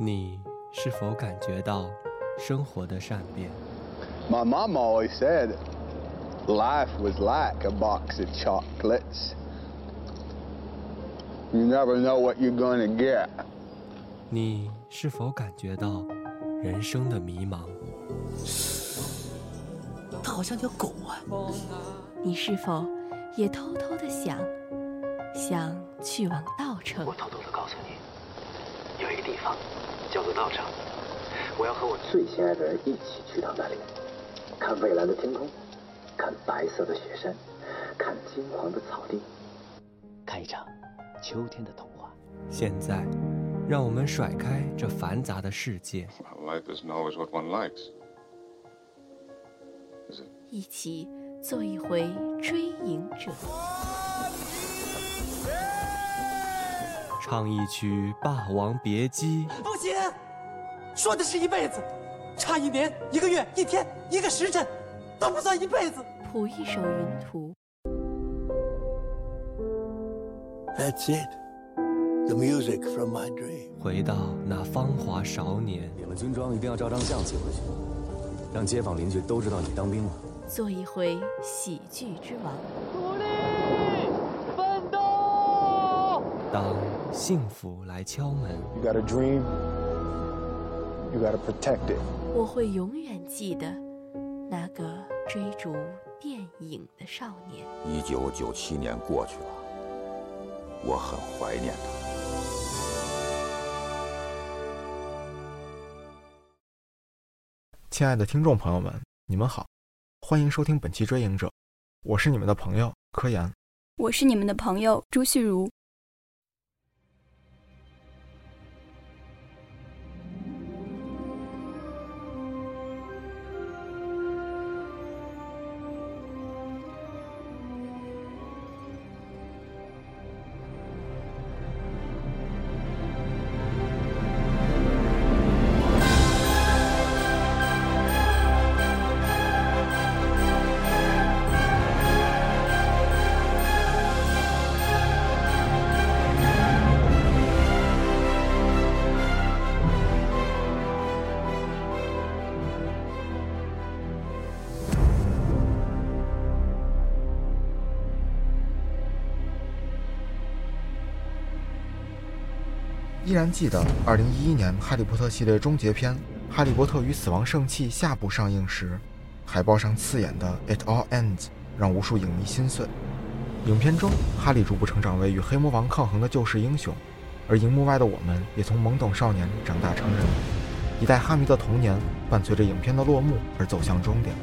你是否感觉到生活的善变？My mom always said life was like a box of chocolates. You never know what you're going to get. 你是否感觉到人生的迷茫？它好像条狗啊！你是否也偷偷的想，想去往稻城？地方叫做道场，我要和我最心爱的人一起去到那里，看蔚蓝的天空，看白色的雪山，看金黄的草地，看一场秋天的童话。现在，让我们甩开这繁杂的世界，Well, life isn't always what one likes. 一起做一回追影者，唱一曲《霸王别姬》，不行，说的是一辈子，差一年、一个月、一天、一个时辰，都不算一辈子。谱一首云图，That's it. The music from my dream. 回到那芳华少年。领了军装一定要照张相寄回去，让街坊邻居都知道你当兵了。做一回喜剧之王。当幸福来敲门，You got a dream, you got to protect it. 我会永远记得那个追逐电影的少年。一九九七年过去了，我很怀念他。亲爱的听众朋友们，你们好，欢迎收听本期《追影者》，我是你们的朋友柯岩。我是你们的朋友朱旭如。依然记得2011年《哈利波特》系列终结篇《哈利波特与死亡圣器》下部上映时，海报上刺眼的 “It all ends” 让无数影迷心碎。影片中，哈利逐步成长为与黑魔王抗衡的救世英雄，而荧幕外的我们也从懵懂少年长大成人。一代哈迷的童年伴随着影片的落幕而走向终点。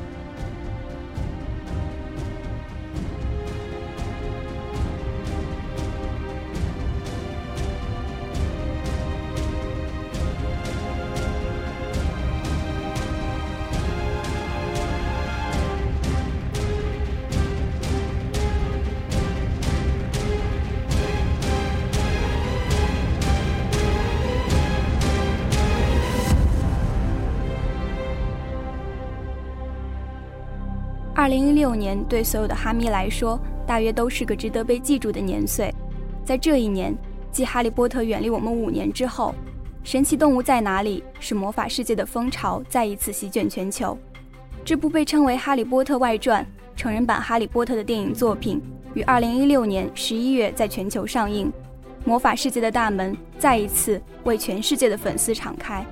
对所有的哈迷来说，大约都是个值得被记住的年岁。在这一年，继《哈利波特》远离我们五年之后，《神奇动物在哪里》是魔法世界的风潮再一次席卷全球。这部被称为《哈利波特外传》成人版《哈利波特》的电影作品，于二零一六年十一月在全球上映。魔法世界的大门再一次为全世界的粉丝敞开。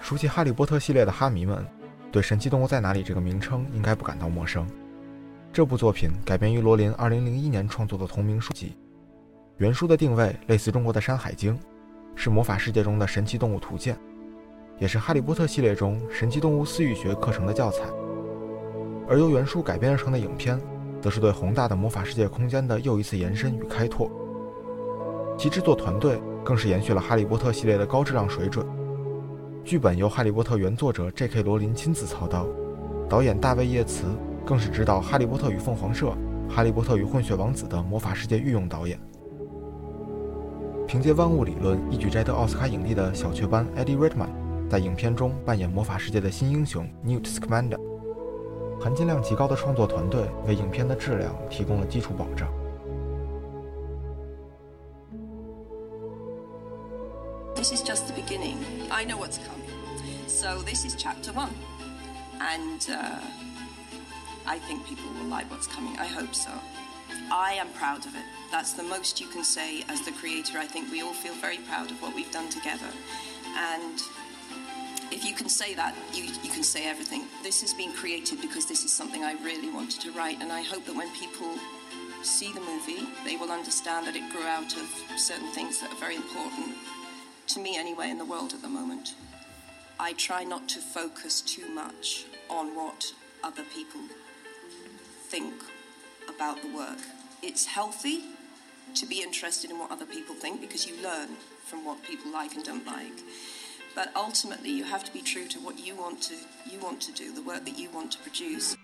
熟悉《哈利波特》系列的哈迷们，对《神奇动物在哪里》这个名称应该不感到陌生。这部作品改编于罗琳2001年创作的同名书籍，原书的定位类似中国的《山海经》，是魔法世界中的神奇动物图鉴，也是《哈利波特》系列中神奇动物饲育学课程的教材。而由原书改编而成的影片，则是对宏大的魔法世界空间的又一次延伸与开拓。其制作团队更是延续了《哈利波特》系列的高质量水准。剧本由《哈利波特》原作者 J.K. 罗琳亲自操刀，导演大卫·叶茨更是指导《哈利波特与凤凰社》《哈利波特与混血王子》的魔法世界御用导演。凭借万物理论一举摘得奥斯卡影帝的小雀斑 Eddie Redmayne，在影片中扮演魔法世界的新英雄 Newt Scamander。含金量极高的创作团队为影片的质量提供了基础保障。This is just the beginning. I know what's coming. So this is chapter one, and uh, I think people will like what's coming. I hope so. I am proud of it. That's the most you can say as the creator. I think we all feel very proud of what we've done together. And if you can say that, you, you can say everything. This has been created because this is something I really wanted to write. And I hope that when people see the movie, they will understand that it grew out of certain things that are very important to me anyway in the world at the moment. I try not to focus too much on what other people think about the work it's healthy to be interested in what other people think because you learn from what people like and don't like. But ultimately, you have to be true to what you want to you want to do, the work that you want to produce.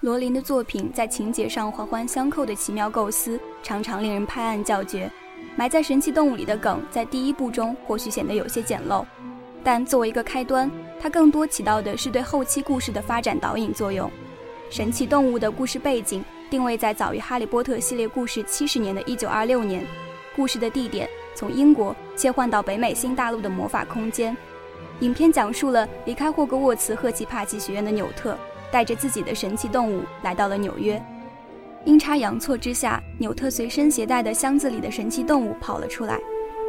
罗琳的作品在情节上环环相扣的奇妙构思，常常令人拍案叫绝。 埋在神奇动物里的梗，在第一部中或许显得有些简陋，但作为一个开端，它更多起到的是对后期故事的发展导引作用。神奇动物的故事背景定位在早于《哈利波特》系列故事七十年的一九二六年，故事的地点从英国切换到北美新大陆的魔法空间。影片讲述了离开霍格沃茨赫奇帕奇学院的纽特，带着自己的神奇动物来到了纽约。阴差阳错之下，纽特随身携带的箱子里的神奇动物跑了出来。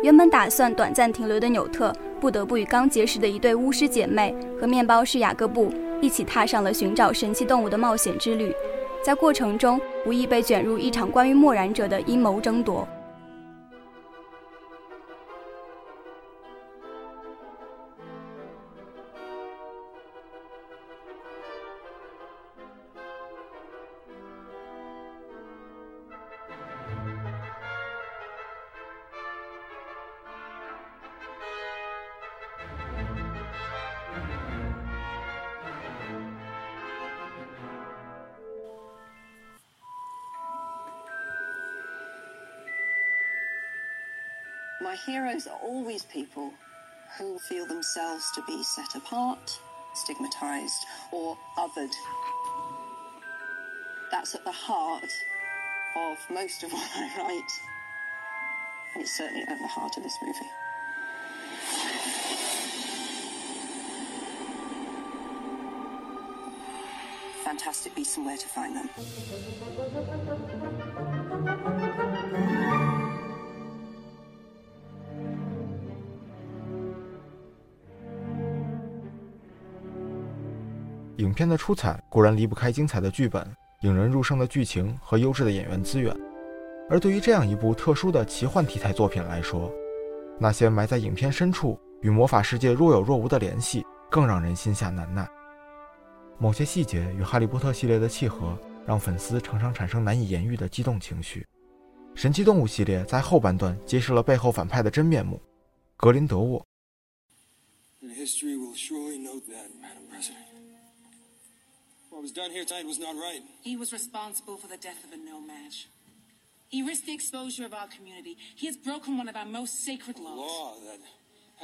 原本打算短暂停留的纽特，不得不与刚结识的一对巫师姐妹和面包师雅各布一起踏上了寻找神奇动物的冒险之旅。在过程中，无意被卷入一场关于默然者的阴谋争夺。My heroes are always people who feel themselves to be set apart, stigmatized, or othered. That's at the heart of most of what I write. And it's certainly at the heart of this movie. Fantastic beasts and where to find them. 影片的出彩固然离不开精彩的剧本、引人入胜的剧情和优质的演员资源，而对于这样一部特殊的奇幻题材作品来说，那些埋在影片深处与魔法世界若有若无的联系，更让人心下难耐。某些细节与《哈利波特》系列的契合，让粉丝常常产生难以言喻的激动情绪。神奇动物系列在后半段揭示了背后反派的真面目——格林德沃。What was done here tonight was not right. He was responsible for the death of a no match. He risked the exposure of our community. He has broken one of our most sacred laws. A law that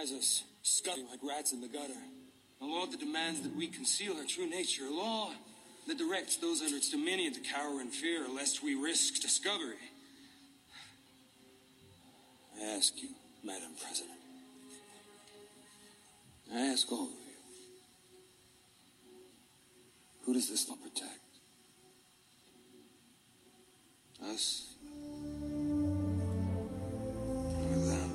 has us scuttling like rats in the gutter. A law that demands that we conceal our true nature. A law that directs those under its dominion to cower in fear lest we risk discovery. I ask you, Madam President. I ask all of you. Who does this law protect? Us? Or them?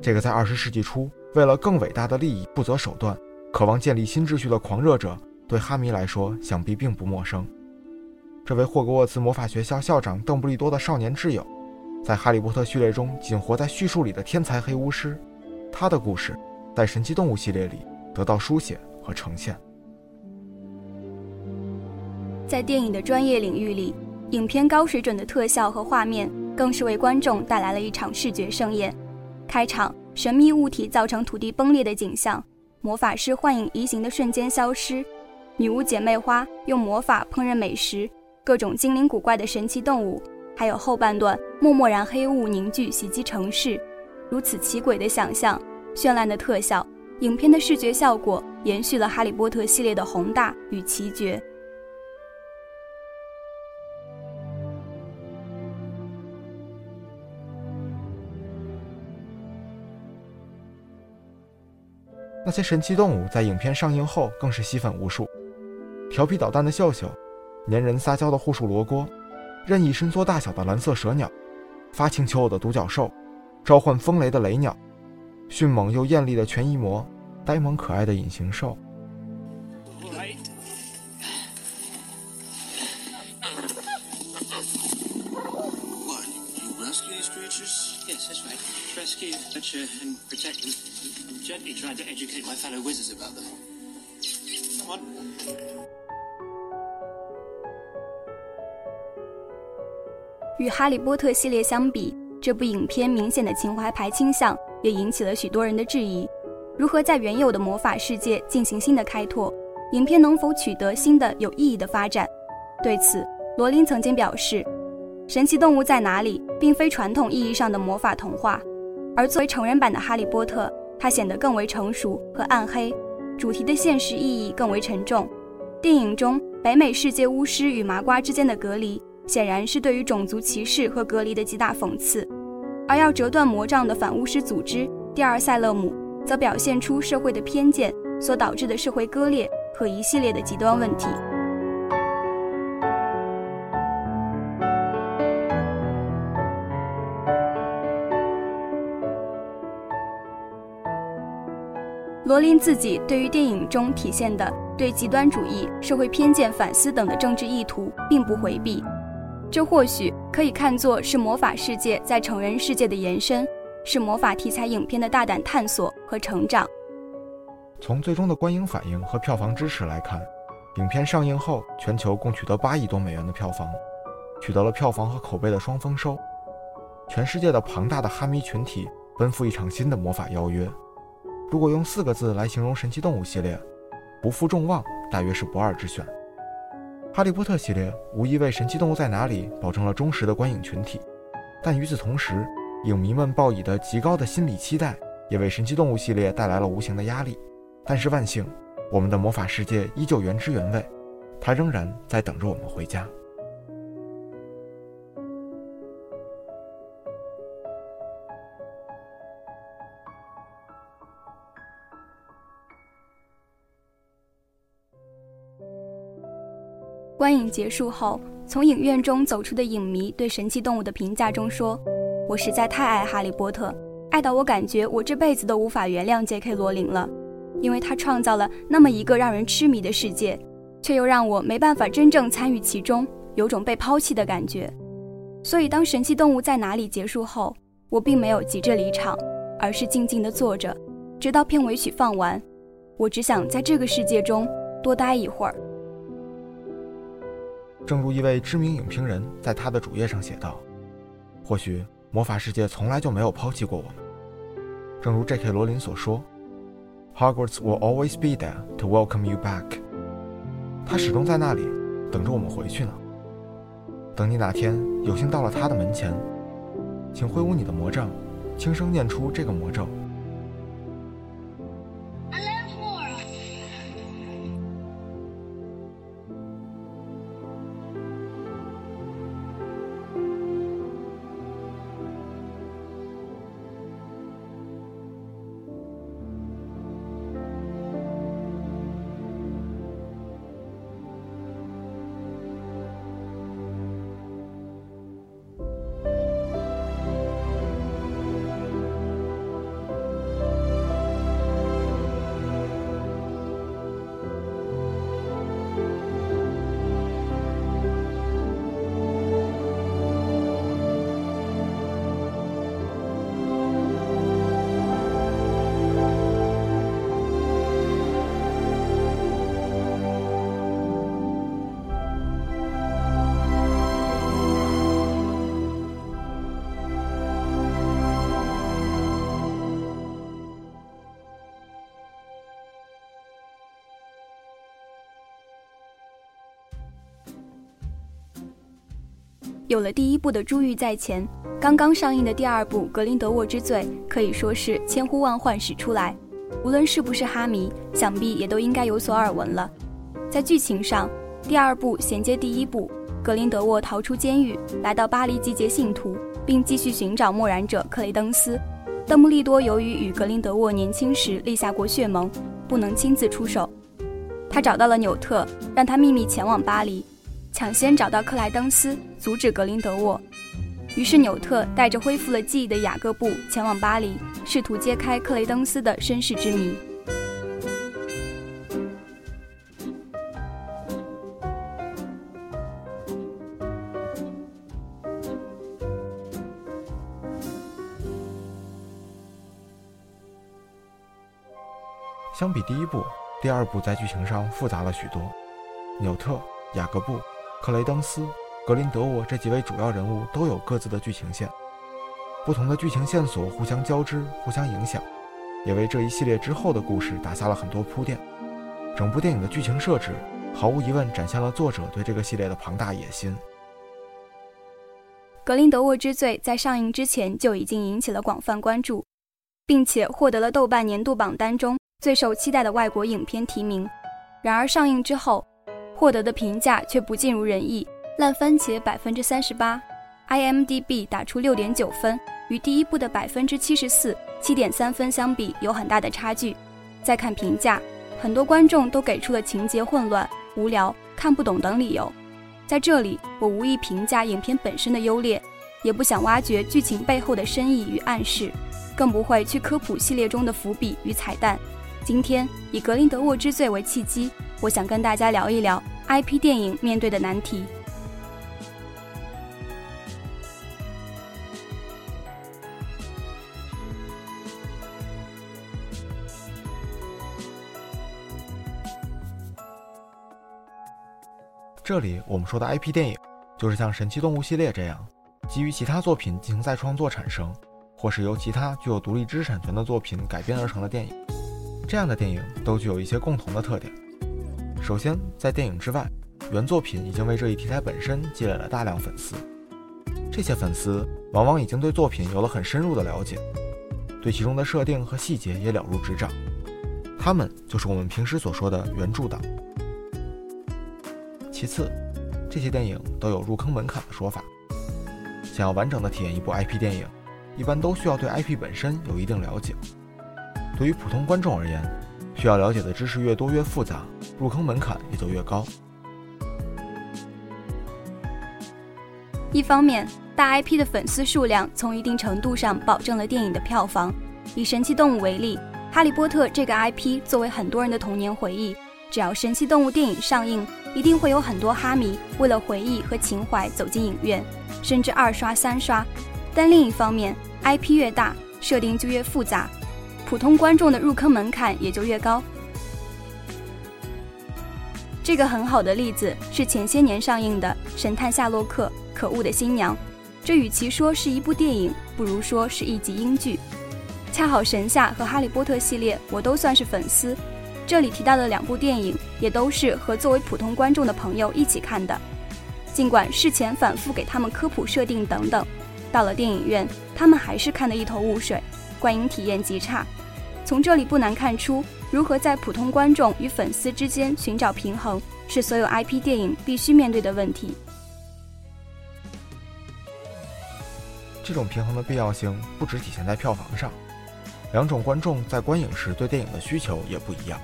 这个在二十世纪初为了更伟大的利益不择手段、渴望建立新秩序的狂热者，对哈迷来说想必并不陌生。这位霍格沃茨魔法学校校长邓布利多的少年挚友，在《哈利波特》序列中仅活在叙述里的天才黑巫师。他的故事在《神奇动物》系列里得到书写和呈现。在电影的专业领域里，影片高水准的特效和画面更是为观众带来了一场视觉盛宴。开场，神秘物体造成土地崩裂的景象，魔法师幻影移形的瞬间消失，女巫姐妹花用魔法烹饪美食，各种精灵古怪的神奇动物，还有后半段默默然黑雾凝聚袭击城市，如此奇诡的想象，绚烂的特效，影片的视觉效果延续了《哈利波特》系列的宏大与奇绝。那些神奇动物在影片上映后更是吸粉无数，调皮捣蛋的秀秀，粘人撒娇的护树罗锅，任意伸缩大小的蓝色蛇鸟，发情求偶的独角兽，召唤风雷的雷鸟，迅猛又艳丽的全翼魔，呆萌可爱的隐形兽。与《哈利波特》系列相比，这部影片明显的情怀牌倾向也引起了许多人的质疑：如何在原有的魔法世界进行新的开拓？影片能否取得新的有意义的发展？对此，罗琳曾经表示：“神奇动物在哪里？并非传统意义上的魔法童话，而作为成人版的《哈利波特》。”它显得更为成熟和暗黑，主题的现实意义更为沉重。电影中北美世界巫师与麻瓜之间的隔离，显然是对于种族歧视和隔离的极大讽刺。而要折断魔杖的反巫师组织第二塞勒姆，则表现出社会的偏见所导致的社会割裂和一系列的极端问题。罗琳自己对于电影中体现的对极端主义、社会偏见反思等的政治意图并不回避，这或许可以看作是魔法世界在成人世界的延伸，是魔法题材影片的大胆探索和成长。从最终的观影反应和票房支持来看，影片上映后全球共取得八亿多美元的票房，取得了票房和口碑的双丰收。全世界的庞大的哈迷群体奔赴一场新的魔法邀约。如果用四个字来形容神奇动物系列，不负众望，大约是不二之选。哈利波特系列无疑为神奇动物在哪里保证了忠实的观影群体，但与此同时，影迷们抱以的极高的心理期待，也为神奇动物系列带来了无形的压力。但是万幸，我们的魔法世界依旧原汁原味，它仍然在等着我们回家。观影结束后，从影院中走出的影迷对神奇动物的评价中说：“我实在太爱哈利波特，爱到我感觉我这辈子都无法原谅 J.K. 罗琳了，因为他创造了那么一个让人痴迷的世界，却又让我没办法真正参与其中，有种被抛弃的感觉。所以，当神奇动物在哪里结束后，我并没有急着离场，而是静静地坐着，直到片尾曲放完。我只想在这个世界中多待一会儿。”正如一位知名影评人在他的主页上写道：“或许魔法世界从来就没有抛弃过我们。正如 J.K. 罗琳所说，Hogwarts will always be there to welcome you back。他始终在那里，等着我们回去呢。等你哪天有幸到了他的门前，请挥舞你的魔杖，轻声念出这个魔咒。”有了第一部的珠玉在前，刚刚上映的第二部《格林德沃之罪》可以说是千呼万唤始出来。无论是不是哈迷，想必也都应该有所耳闻了。在剧情上，第二部衔接第一部，格林德沃逃出监狱，来到巴黎集结信徒，并继续寻找默然者克雷登斯。邓布利多由于与格林德沃年轻时立下过血盟，不能亲自出手。他找到了纽特，让他秘密前往巴黎，抢先找到克莱登斯，阻止格林德沃。于是纽特带着恢复了记忆的雅各布前往巴黎，试图揭开克雷登斯的身世之谜。相比第一部，第二部在剧情上复杂了许多。纽特、雅各布、克雷登斯、格林德沃这几位主要人物都有各自的剧情线，不同的剧情线索互相交织、互相影响，也为这一系列之后的故事打下了很多铺垫。整部电影的剧情设置，毫无疑问展现了作者对这个系列的庞大野心。《格林德沃之罪》在上映之前就已经引起了广泛关注，并且获得了豆瓣年度榜单中。最受期待的外国影片提名，然而上映之后，获得的评价却不尽如人意。烂番茄百分之三十八，IMDB 打出六点九分，与第一部的百分之七十四、七点三分相比有很大的差距。再看评价，很多观众都给出了情节混乱、无聊、看不懂等理由。在这里，我无意评价影片本身的优劣，也不想挖掘剧情背后的深意与暗示，更不会去科普系列中的伏笔与彩蛋。今天以格林德沃之罪为契机，我想跟大家聊一聊 IP 电影面对的难题。这里我们说的 IP 电影，就是像神奇动物系列这样，基于其他作品进行再创作产生，或是由其他具有独立知识产权的作品改编而成的电影。这样的电影都具有一些共同的特点。首先，在电影之外，原作品已经为这一题材本身积累了大量粉丝。这些粉丝往往已经对作品有了很深入的了解，对其中的设定和细节也了如指掌。他们就是我们平时所说的原著党。其次，这些电影都有入坑门槛的说法。想要完整的体验一部 IP 电影，一般都需要对 IP 本身有一定了解。对于普通观众而言，需要了解的知识越多越复杂，入坑门槛也就越高。一方面，大 IP 的粉丝数量从一定程度上保证了电影的票房。以神奇动物为例，哈利波特这个 IP 作为很多人的童年回忆，只要神奇动物电影上映，一定会有很多哈迷为了回忆和情怀走进影院，甚至二刷三刷。但另一方面，IP 越大，设定就越复杂。普通观众的入坑门槛也就越高。这个很好的例子是前些年上映的《神探夏洛克：可恶的新娘》，这与其说是一部电影，不如说是一集英剧。恰好神夏和哈利波特系列我都算是粉丝，这里提到的两部电影也都是和作为普通观众的朋友一起看的。尽管事前反复给他们科普设定等等，到了电影院他们还是看得一头雾水。观影体验极差，从这里不难看出，如何在普通观众与粉丝之间寻找平衡，是所有 IP 电影必须面对的问题。这种平衡的必要性不只体现在票房上，两种观众在观影时对电影的需求也不一样。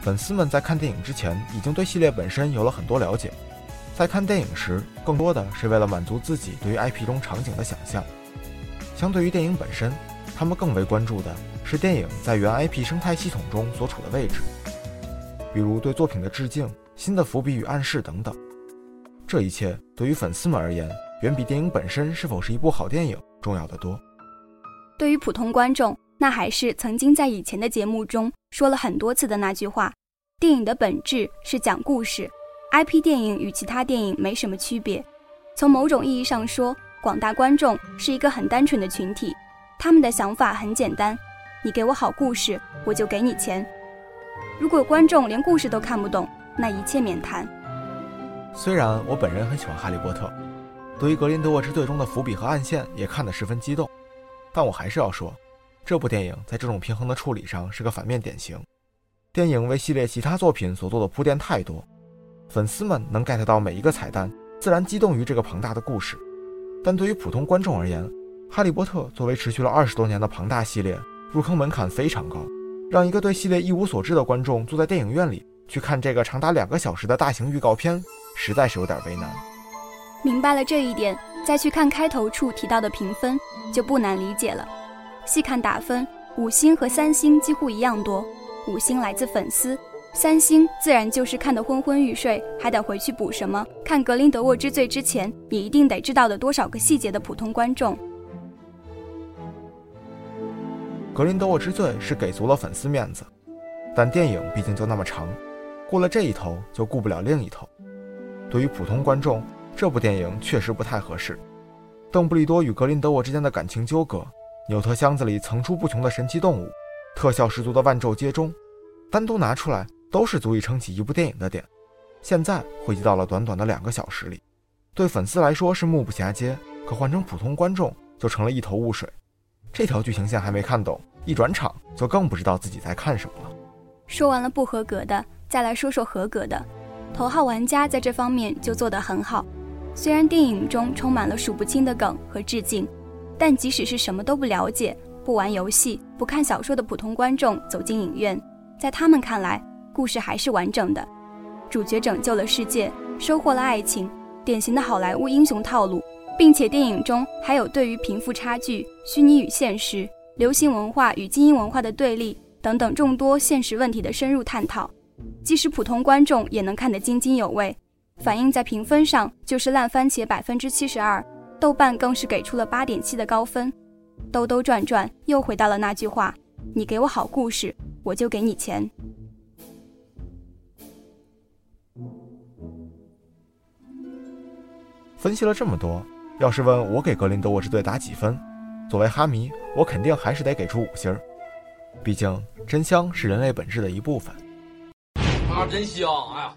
粉丝们在看电影之前已经对系列本身有了很多了解，在看电影时，更多的是为了满足自己对于 IP 中场景的想象。相对于电影本身，他们更为关注的是电影在原 IP 生态系统中所处的位置，比如对作品的致敬、新的伏笔与暗示等等。这一切对于粉丝们而言，远比电影本身是否是一部好电影重要的多。对于普通观众，那还是曾经在以前的节目中说了很多次的那句话：电影的本质是讲故事，IP 电影与其他电影没什么区别。从某种意义上说。广大观众是一个很单纯的群体，他们的想法很简单：你给我好故事，我就给你钱。如果观众连故事都看不懂，那一切免谈。虽然我本人很喜欢《哈利波特》，对于《格林德沃之罪》中的伏笔和暗线也看得十分激动。但我还是要说，这部电影在这种平衡的处理上是个反面典型。电影为系列其他作品所做的铺垫太多，粉丝们能 get 到每一个彩蛋，自然激动于这个庞大的故事。但对于普通观众而言，《哈利波特》作为持续了二十多年的庞大系列，入坑门槛非常高，让一个对系列一无所知的观众坐在电影院里去看这个长达两个小时的大型预告片，实在是有点为难。明白了这一点，再去看开头处提到的评分，就不难理解了。细看打分，五星和三星几乎一样多。五星来自粉丝，三星自然就是看得昏昏欲睡，还得回去补什么？看《格林德沃之罪》之前，也一定得知道的多少个细节的普通观众。《格林德沃之罪》是给足了粉丝面子，但电影毕竟就那么长，过了这一头就顾不了另一头。对于普通观众，这部电影确实不太合适。邓布利多与格林德沃之间的感情纠葛，纽特箱子里层出不穷的神奇动物，特效十足的万咒接中，单独拿出来都是足以撑起一部电影的点。现在汇集到了短短的两个小时里，对粉丝来说是目不暇接，可换成普通观众就成了一头雾水。这条剧情线还没看懂，一转场就更不知道自己在看什么了。说完了不合格的，再来说说合格的。头号玩家在这方面就做得很好。虽然电影中充满了数不清的梗和致敬，但即使是什么都不了解、不玩游戏、不看小说的普通观众走进影院，在他们看来，故事还是完整的。主角拯救了世界，收获了爱情，典型的好莱坞英雄套路。并且电影中还有对于贫富差距、虚拟与现实、流行文化与精英文化的对立等等众多现实问题的深入探讨，即使普通观众也能看得津津有味。反映在评分上就是烂番茄百分之七十二，豆瓣更是给出了八点七的高分。兜兜转转又回到了那句话：你给我好故事，我就给你钱。分析了这么多。要是问我给格林德沃之队打几分，作为哈迷，我肯定还是得给出五星儿。毕竟真香是人类本质的一部分。啊，真香！哎呀，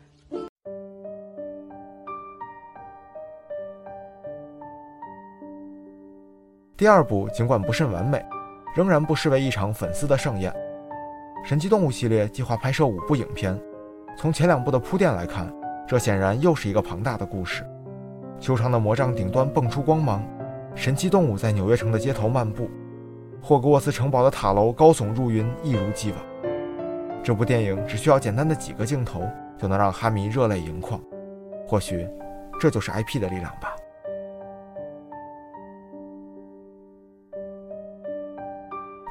第二部尽管不甚完美，仍然不失为一场粉丝的盛宴。神奇动物系列计划拍摄五部影片，从前两部的铺垫来看，这显然又是一个庞大的故事。修长的魔杖顶端蹦出光芒，神奇动物在纽约城的街头漫步，霍格沃茨城堡的塔楼高耸入云，一如既往。这部电影只需要简单的几个镜头，就能让哈迷热泪盈眶。或许，这就是 IP 的力量吧。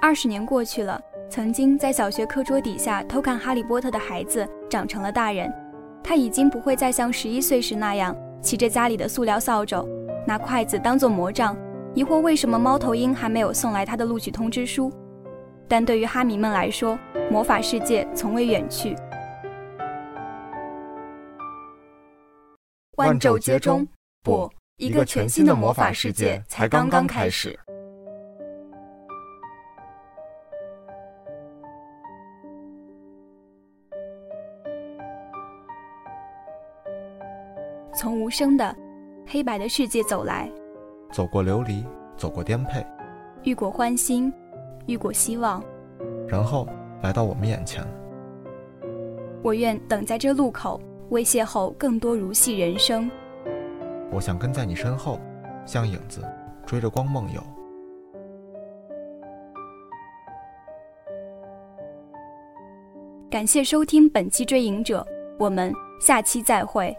二十年过去了，曾经在小学课桌底下偷看《哈利波特》的孩子长成了大人，他已经不会再像十一岁时那样。骑着家里的塑料扫帚，拿筷子当做魔杖，疑惑为什么猫头鹰还没有送来他的录取通知书。但对于哈迷们来说，魔法世界从未远去。万咒皆中，不，一个全新的魔法世界才刚刚开始。从无声的黑白的世界走来，走过流离，走过颠沛，遇过欢欣，遇过希望，然后来到我们眼前。我愿等在这路口，为邂逅更多如戏人生。我想跟在你身后，像影子追着光梦游。感谢收听本期《追影者》，我们下期再会。